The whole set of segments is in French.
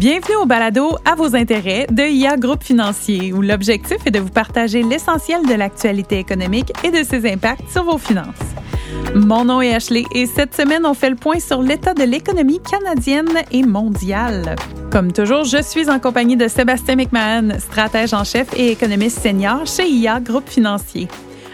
Bienvenue au balado à vos intérêts de IA Groupe Financier, où l'objectif est de vous partager l'essentiel de l'actualité économique et de ses impacts sur vos finances. Mon nom est Ashley et cette semaine, on fait le point sur l'état de l'économie canadienne et mondiale. Comme toujours, je suis en compagnie de Sébastien McMahon, stratège en chef et économiste senior chez IA Groupe Financier.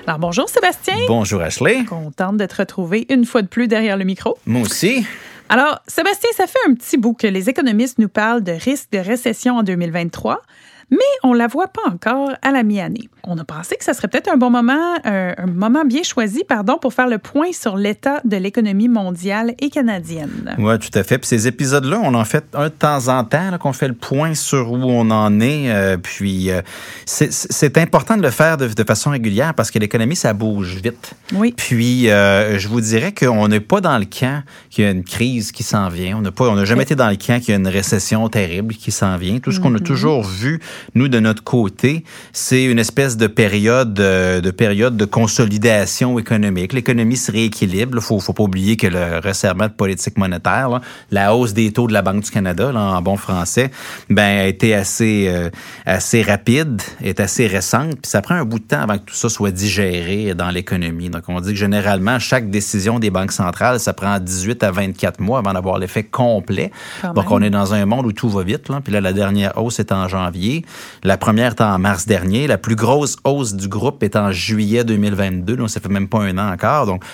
Alors bonjour Sébastien. Bonjour Ashley. Contente de te retrouver une fois de plus derrière le micro. Moi aussi. Alors, Sébastien, ça fait un petit bout que les économistes nous parlent de risque de récession en 2023 mais on la voit pas encore à la mi-année. On a pensé que ça serait peut-être un bon moment, un, moment bien choisi, pardon, pour faire le point sur l'état de l'économie mondiale et canadienne. Oui, tout à fait. Puis ces épisodes-là, on en fait un de temps en temps, qu'on fait le point sur où on en est. Euh, puis euh, c'est important de le faire de, façon régulière parce que l'économie, ça bouge vite. Oui. Puis euh, je vous dirais qu'on n'est pas dans le camp qu'il y a une crise qui s'en vient. On n'a pas, on n'a jamais été dans le camp qu'il y a une récession terrible qui s'en vient. Tout ce qu'on a mm-hmm. toujours vu nous, de notre côté, c'est une espèce de période, euh, de période de consolidation économique. L'économie se rééquilibre. Il faut, faut pas oublier que le resserrement de politique monétaire, la hausse des taux de la Banque du Canada, en bon français, ben, a été assez, euh, assez rapide, est assez récente. Puis ça prend un bout de temps avant que tout ça soit digéré dans l'économie. Donc, on dit que généralement, chaque décision des banques centrales, ça prend 18 à 24 mois avant d'avoir l'effet complet. Donc, on est dans un monde où tout va vite. Là. Puis là, la dernière hausse est en janvier. La première est en mars dernier. La plus grosse hausse du groupe est en juillet 2022. Donc, ça fait même pas un an encore. Donc,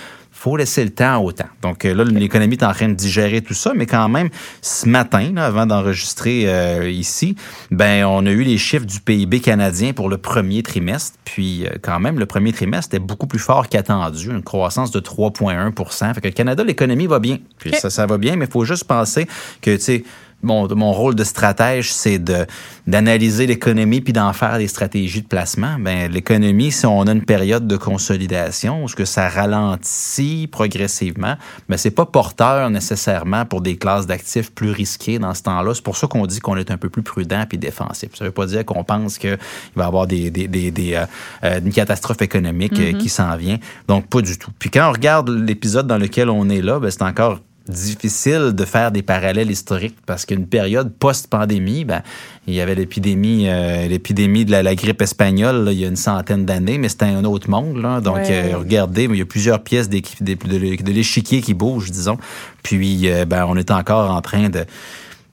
faut laisser le temps au temps. Donc euh, là, l'économie est en train de digérer tout ça, mais quand même, ce matin, avant d'enregistrer euh, ici, ben on a eu les chiffres du PIB canadien pour le premier trimestre. Puis euh, quand même, le premier trimestre était beaucoup plus fort qu'attendu, une croissance de 3,1 Fait que le Canada, l'économie va bien. Puis ça, ça va bien, mais il faut juste penser que, tu sais, mon, mon rôle de stratège, c'est de d'analyser l'économie puis d'en faire des stratégies de placement. Ben l'économie, si on a une période de consolidation, est-ce que ça ralentit progressivement, ben c'est pas porteur nécessairement pour des classes d'actifs plus risquées dans ce temps-là. C'est pour ça qu'on dit qu'on est un peu plus prudent puis défensif. Ça veut pas dire qu'on pense qu'il va y avoir des, des, des, des euh, euh une catastrophe économique euh, mm-hmm. qui s'en vient. Donc pas du tout. Puis quand on regarde l'épisode dans lequel on est là, ben c'est encore difficile de faire des parallèles historiques parce qu'une période post-pandémie, ben, il y avait l'épidémie euh, l'épidémie de la, grippe espagnole il y a une centaine d'années, mais c'était un autre monde. Là. Donc, euh, regardez, il y a plusieurs pièces de, de l'échiquier qui bougent, disons. Puis, euh, ben, on est encore en train de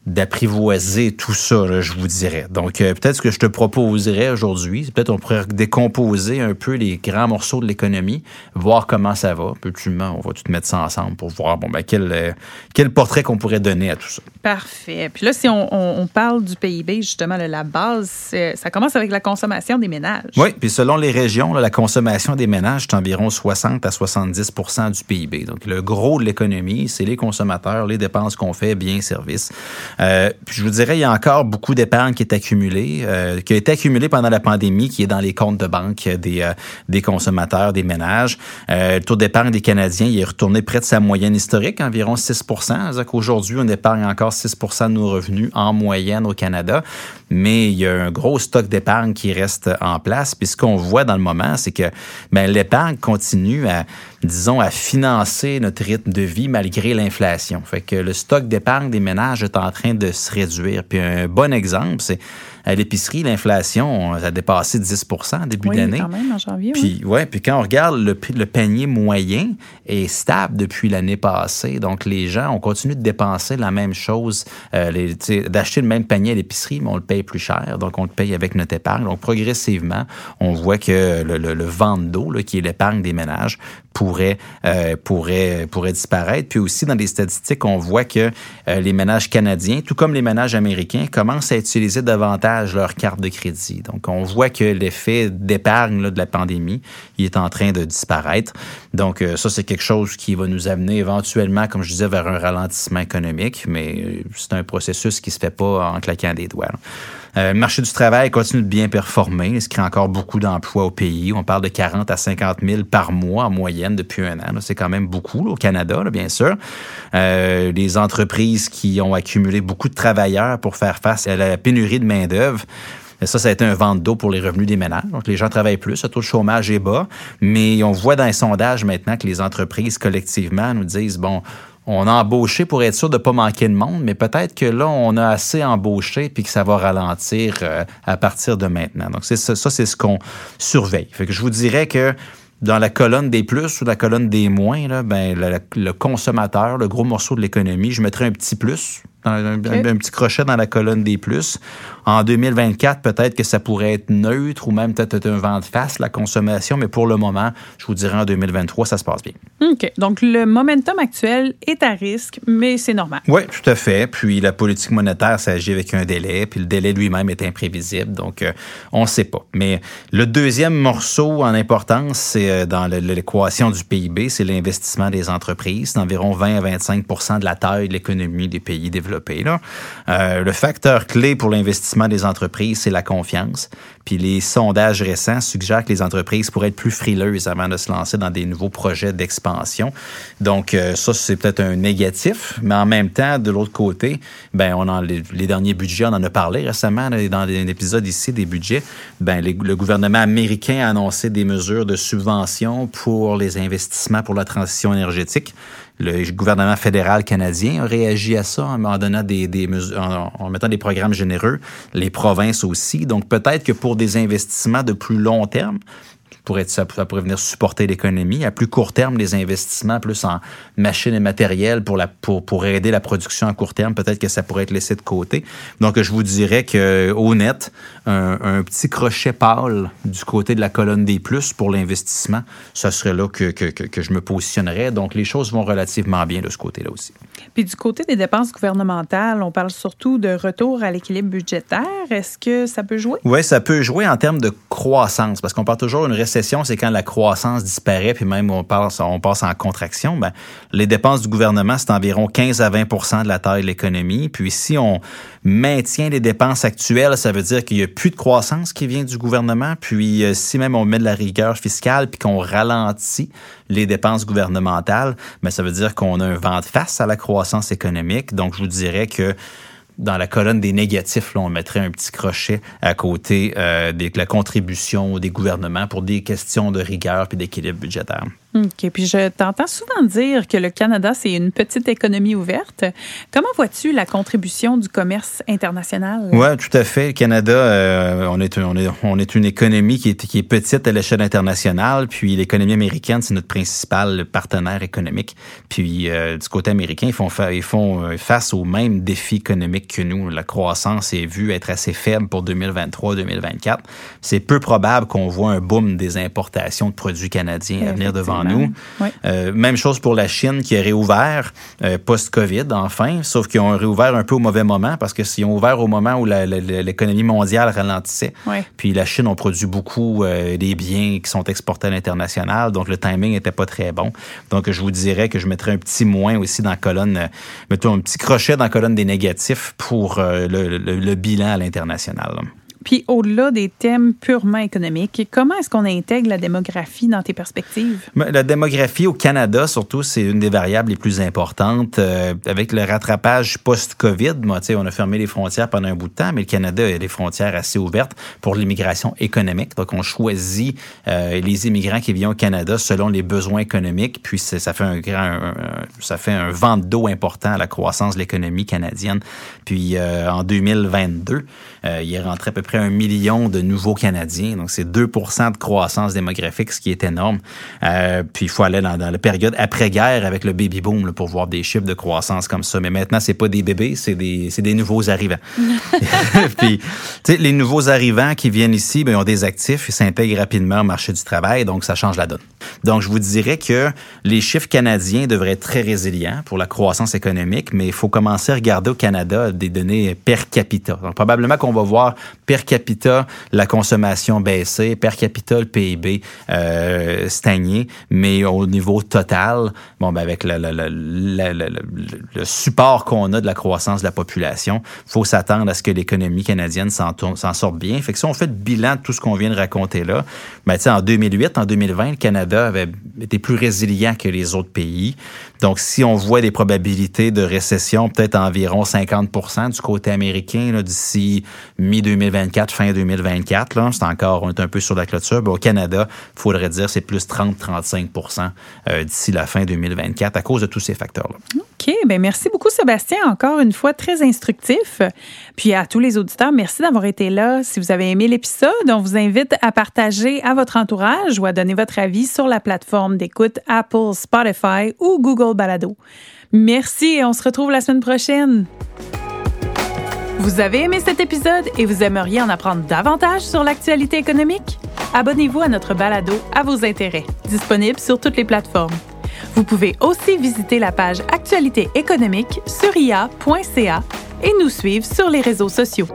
d'apprivoiser tout ça, je vous dirais. Donc, euh, peut-être ce que je te proposerais aujourd'hui, peut-être on pourrait décomposer un peu les grands morceaux de l'économie, voir comment ça va. Puis, on va tout mettre ça ensemble pour voir bon, ben, quel, euh, quel portrait qu'on pourrait donner à tout ça? Parfait. Puis là, si on, parle du PIB, justement, la base, ça commence avec la consommation des ménages. Oui, puis selon les régions, la consommation des ménages, c'est environ 60 à 70% du PIB. Donc, le gros de l'économie, c'est les consommateurs, les dépenses qu'on fait, biens, services. Euh, je vous dirais, il y a encore beaucoup d'épargne qui est accumulée, euh, qui a été accumulée pendant la pandémie, qui est dans les comptes de banque des, euh, consommateurs, des ménages. le taux d'épargne des Canadiens, il est retourné près de sa moyenne historique, environ 6 C'est-à-dire on épargne encore 6% de nos revenus en moyenne au Canada, mais il y a un gros stock d'épargne qui reste en place. Puis ce qu'on voit dans le moment, c'est que ben, l'épargne continue à disons, à financer notre rythme de vie malgré l'inflation. Fait que le stock d'épargne des ménages est en train de se réduire. Puis un bon exemple, c'est à l'épicerie, l'inflation a dépassé 10% en début oui, d'année. quand même, en janvier. Puis, ouais, puis quand on regarde le, le panier moyen est stable depuis l'année passée. Donc, les gens, ont continué de dépenser la même chose, euh, d'acheter le même panier à l'épicerie, mais on le paye plus cher. Donc, on le paye avec notre épargne. Donc, progressivement, on voit que le, le, le vente d'eau, qui est l'épargne des ménages, pourrait, euh, pourrait, pourrait disparaître. Puis aussi, dans les statistiques, on voit que euh, les ménages canadiens, tout comme les ménages américains, commencent à utiliser davantage leur carte de crédit. Donc, on voit que l'effet d'épargne de la pandémie, il est en train de disparaître. Donc, euh, ça, c'est quelque chose qui va nous amener éventuellement, comme je disais, vers un ralentissement économique, mais c'est un processus qui se fait pas en claquant des doigts. Euh, le marché du travail continue de bien performer. Il se crée encore beaucoup d'emplois au pays. On parle de 40 à 50 000 par mois en moyenne depuis un an. C'est quand même beaucoup au Canada, bien sûr. Euh, les entreprises qui ont accumulé beaucoup de travailleurs pour faire face à la pénurie de main-d'œuvre. Ça, ça a été un vente d'eau pour les revenus des ménages. Donc, les gens travaillent plus, le taux de chômage est bas, mais on voit dans les sondages maintenant que les entreprises collectivement nous disent, bon, on a embauché pour être sûr de ne pas manquer de monde, mais peut-être que là, on a assez embauché puis que ça va ralentir euh, à partir de maintenant. Donc, c'est ça, ça c'est ce qu'on surveille. Fait que je vous dirais que dans la colonne des plus ou la colonne des moins, là, ben, le consommateur, le gros morceau de l'économie, je mettrais un petit plus un, petit crochet dans la colonne des plus. En 2024, peut-être que ça pourrait être neutre ou même peut-être un vent de face, la consommation, mais pour le moment, je vous dirais en 2023, ça se passe bien. OK. Donc, le momentum actuel est à risque, mais c'est normal. Oui, tout à fait. Puis la politique monétaire s'agit avec un délai, puis le délai lui-même est imprévisible, donc euh, on ne sait pas. Mais le deuxième morceau en importance, c'est euh, dans l'équation du PIB, c'est l'investissement des entreprises, d'environ 20 à 25 de la taille de l'économie des pays développés euh, le facteur clé pour l'investissement des entreprises, c'est la confiance. Puis les sondages récents suggèrent que les entreprises pourraient être plus frileuses avant de se lancer dans des nouveaux projets d'expansion. Donc euh, ça, c'est peut-être un négatif, mais en même temps, de l'autre côté, ben on en les, derniers budgets, on en a parlé récemment dans un épisode ici des budgets. Ben le gouvernement américain a annoncé des mesures de subvention pour les investissements pour la transition énergétique le gouvernement fédéral canadien a réagi à ça en, donnant des, des en, mettant des programmes généreux, les provinces aussi. Donc peut-être que pour des investissements de plus long terme, pourrait ça, pourrait venir supporter l'économie. À plus court terme, les investissements plus en machines et matériel pour, la, pour, pour aider la production à court terme, peut-être que ça pourrait être laissé de côté. Donc, je vous dirais que au net, un, petit crochet pâle du côté de la colonne des plus pour l'investissement, ce serait là que, que, que, je me positionnerais. Donc, les choses vont relativement bien de ce côté-là aussi. Puis du côté des dépenses gouvernementales, on parle surtout de retour à l'équilibre budgétaire. Est-ce que ça peut jouer? Oui, ça peut jouer en termes de croissance, parce qu'on parle toujours d'une récession, c'est quand la croissance disparaît, puis même on passe, en contraction. Ben, les dépenses du gouvernement, c'est environ 15 à 20% de la taille de l'économie. Puis si on maintient les dépenses actuelles, ça veut dire qu'il n'y a plus de croissance qui vient du gouvernement. Puis euh, si même on met de la rigueur fiscale, puis qu'on ralentit les dépenses gouvernementales, ben, ça veut dire qu'on a un vent de face à la croissance économique. Donc je vous dirais que dans la colonne des négatifs, là, on mettrait un petit crochet à côté euh, de la contribution des gouvernements pour des questions de rigueur puis d'équilibre budgétaire. OK. Puis je t'entends souvent dire que le Canada, c'est une petite économie ouverte. Comment vois-tu la contribution du commerce international? Oui, tout à fait. Le Canada, euh, on, est, on, est, on est une économie qui est, qui est petite à l'échelle internationale. Puis l'économie américaine, c'est notre principal partenaire économique. Puis euh, du côté américain, ils font, ils font euh, face aux mêmes défis économiques que nous. La croissance est vue être assez faible pour 2023-2024. C'est peu probable qu'on voit un boom des importations de produits canadiens à venir devant nous. Euh, même chose pour la Chine qui a réouvert euh, post-COVID, enfin, sauf qu'ils ont réouvert un peu au mauvais moment parce que s'ils ont ouvert au moment où l'économie mondiale ralentissait, puis la Chine, ont produit beaucoup euh, des biens qui sont exportés à l'international, donc le timing n'était pas très bon. Donc, je vous dirais que je mettrais un petit moins aussi dans la colonne, mettons un petit crochet dans la colonne des négatifs pour le bilan à l'international. Puis au-delà des thèmes purement économiques, comment est-ce qu'on intègre la démographie dans tes perspectives? Ben, la démographie au Canada, surtout, c'est une des variables les plus importantes. Euh, avec le rattrapage post-COVID, on a fermé les frontières pendant un bout de temps, mais le Canada a des frontières assez ouvertes pour l'immigration économique. Donc, on choisit euh, les immigrants qui viennent au Canada selon les besoins économiques, puis ça fait un grand, ça fait un vent d'eau important à la croissance de l'économie canadienne. Puis euh, en 2022, il est rentré à peu près un million de nouveaux Canadiens. Donc, c'est 2 de croissance démographique, ce qui est énorme. Euh, puis, il faut aller dans, la période après-guerre avec le baby boom pour voir des chiffres de croissance comme ça. Mais maintenant, c'est pas des bébés, c'est des, des nouveaux arrivants. puis, tu sais, les nouveaux arrivants qui viennent ici, ben, ils ont des actifs, ils s'intègrent rapidement au marché du travail, donc ça change la donne. Donc, je vous dirais que les chiffres canadiens devraient être très résilients pour la croissance économique, mais il faut commencer à regarder au Canada des données per capita. Donc, probablement qu'on va voir per capita, la consommation baissée, per capita, le PIB euh, stagné, mais au niveau total, bon, ben avec le, le, support qu'on a de la croissance de la population, faut s'attendre à ce que l'économie canadienne s'en sorte bien. Fait que si on fait le bilan de tout ce qu'on vient de raconter là, ben, en 2008, en 2020, le Canada avait été plus résilient que les autres pays. Donc, si on voit des probabilités de récession, peut-être environ 50% du côté américain d'ici mi-2024, fin 2024, c'est encore, on est un peu sur la clôture. au Canada, il faudrait dire c'est plus 30-35% euh, d'ici la fin 2024 à cause de tous ces facteurs-là. OK, ben merci beaucoup Sébastien, encore une fois très instructif. Puis à tous les auditeurs, merci d'avoir été là. Si vous avez aimé l'épisode, on vous invite à partager à votre entourage ou à donner votre avis sur la plateforme d'écoute Apple, Spotify ou Google Balado. Merci et on se retrouve la semaine prochaine. Vous avez aimé cet épisode et vous aimeriez en apprendre davantage sur l'actualité économique? Abonnez-vous à notre balado à vos intérêts, disponible sur toutes les plateformes. Vous pouvez aussi visiter la page Actualité économique sur ia.ca et nous suivre sur les réseaux sociaux.